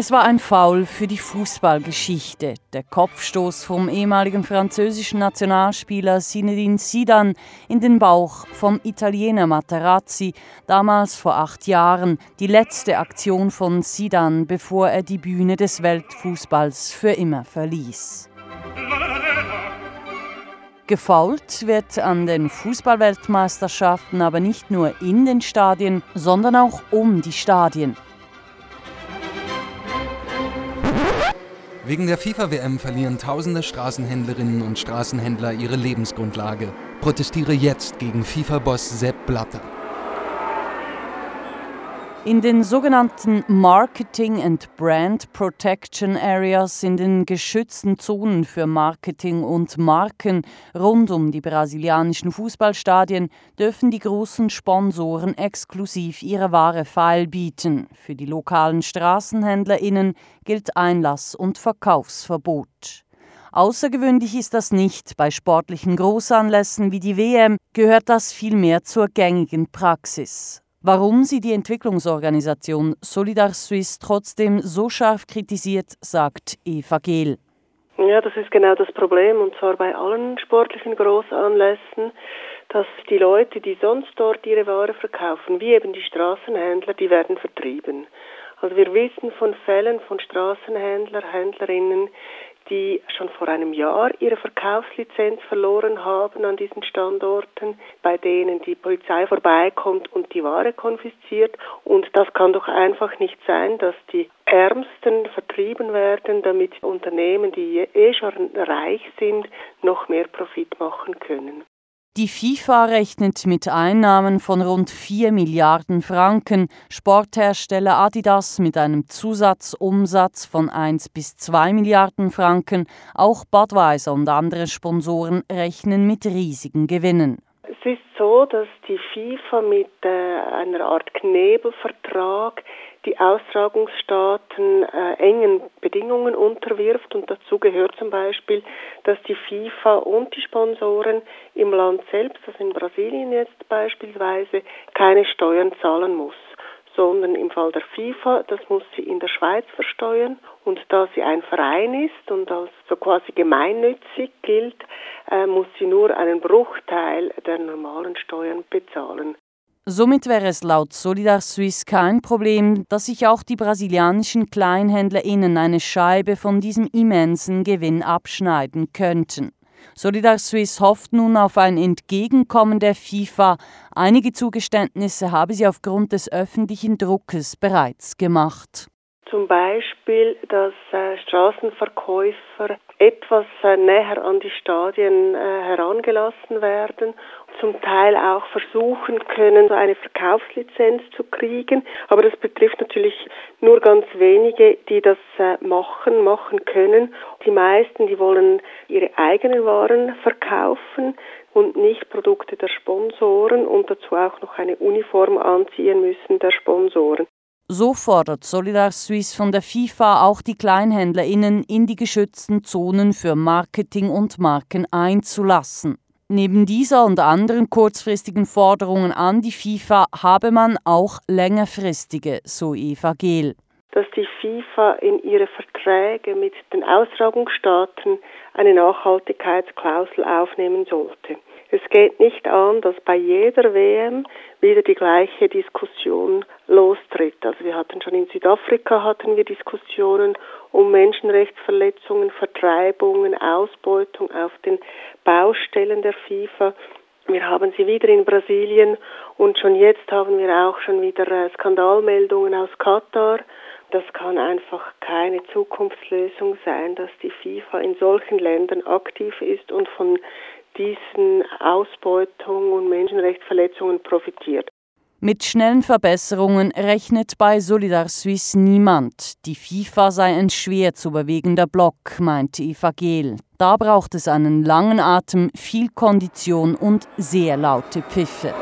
Es war ein Foul für die Fußballgeschichte. Der Kopfstoß vom ehemaligen französischen Nationalspieler Zinedine Zidane in den Bauch vom Italiener Materazzi, damals vor acht Jahren, die letzte Aktion von Zidane, bevor er die Bühne des Weltfußballs für immer verließ. Gefault wird an den Fußballweltmeisterschaften aber nicht nur in den Stadien, sondern auch um die Stadien. Wegen der FIFA-WM verlieren tausende Straßenhändlerinnen und Straßenhändler ihre Lebensgrundlage. Protestiere jetzt gegen FIFA-Boss Sepp Blatter. In den sogenannten Marketing and Brand Protection Areas, in den geschützten Zonen für Marketing und Marken rund um die brasilianischen Fußballstadien, dürfen die großen Sponsoren exklusiv ihre Ware feilbieten. Für die lokalen StraßenhändlerInnen gilt Einlass- und Verkaufsverbot. Außergewöhnlich ist das nicht. Bei sportlichen Großanlässen wie die WM gehört das vielmehr zur gängigen Praxis. Warum sie die Entwicklungsorganisation Solidar Suisse trotzdem so scharf kritisiert, sagt Eva Gehl. Ja, das ist genau das Problem, und zwar bei allen sportlichen Großanlässen, dass die Leute, die sonst dort ihre Ware verkaufen, wie eben die Straßenhändler, die werden vertrieben. Also wir wissen von Fällen von Straßenhändler, Händlerinnen, die schon vor einem Jahr ihre Verkaufslizenz verloren haben an diesen Standorten, bei denen die Polizei vorbeikommt und die Ware konfisziert. Und das kann doch einfach nicht sein, dass die Ärmsten vertrieben werden, damit Unternehmen, die eh schon reich sind, noch mehr Profit machen können. Die FIFA rechnet mit Einnahmen von rund 4 Milliarden Franken, Sporthersteller Adidas mit einem Zusatzumsatz von 1 bis 2 Milliarden Franken, auch Budweiser und andere Sponsoren rechnen mit riesigen Gewinnen. Es ist so, dass die FIFA mit äh, einer Art Knebelvertrag die Austragungsstaaten äh, engen Bedingungen unterwirft und dazu gehört zum Beispiel, dass die FIFA und die Sponsoren im Land selbst, also in Brasilien jetzt beispielsweise, keine Steuern zahlen muss sondern im Fall der FIFA, das muss sie in der Schweiz versteuern. Und da sie ein Verein ist und als so quasi gemeinnützig gilt, äh, muss sie nur einen Bruchteil der normalen Steuern bezahlen. Somit wäre es laut Solidar Suisse kein Problem, dass sich auch die brasilianischen KleinhändlerInnen eine Scheibe von diesem immensen Gewinn abschneiden könnten. Solidar Suisse hofft nun auf ein Entgegenkommen der FIFA. Einige Zugeständnisse habe sie aufgrund des öffentlichen Druckes bereits gemacht. Zum Beispiel, dass äh, Straßenverkäufer etwas äh, näher an die Stadien äh, herangelassen werden, zum Teil auch versuchen können, eine Verkaufslizenz zu kriegen. Aber das betrifft natürlich nur ganz wenige, die das äh, machen, machen können. Die meisten, die wollen ihre eigenen Waren verkaufen und nicht Produkte der Sponsoren und dazu auch noch eine Uniform anziehen müssen der Sponsoren. So fordert Solidar Suisse von der FIFA auch die KleinhändlerInnen in die geschützten Zonen für Marketing und Marken einzulassen. Neben dieser und anderen kurzfristigen Forderungen an die FIFA habe man auch längerfristige, so Eva Gehl. Dass die FIFA in ihre Verträge mit den Austragungsstaaten eine Nachhaltigkeitsklausel aufnehmen sollte. Es geht nicht an, dass bei jeder WM wieder die gleiche Diskussion lostritt. Also wir hatten schon in Südafrika hatten wir Diskussionen um Menschenrechtsverletzungen, Vertreibungen, Ausbeutung auf den Baustellen der FIFA. Wir haben sie wieder in Brasilien und schon jetzt haben wir auch schon wieder äh, Skandalmeldungen aus Katar. Das kann einfach keine Zukunftslösung sein, dass die FIFA in solchen Ländern aktiv ist und von diesen Ausbeutungen und Menschenrechtsverletzungen profitiert. Mit schnellen Verbesserungen rechnet bei Solidar Suisse niemand. Die FIFA sei ein schwer zu bewegender Block, meinte Eva Gehl. Da braucht es einen langen Atem, viel Kondition und sehr laute Pfiffe.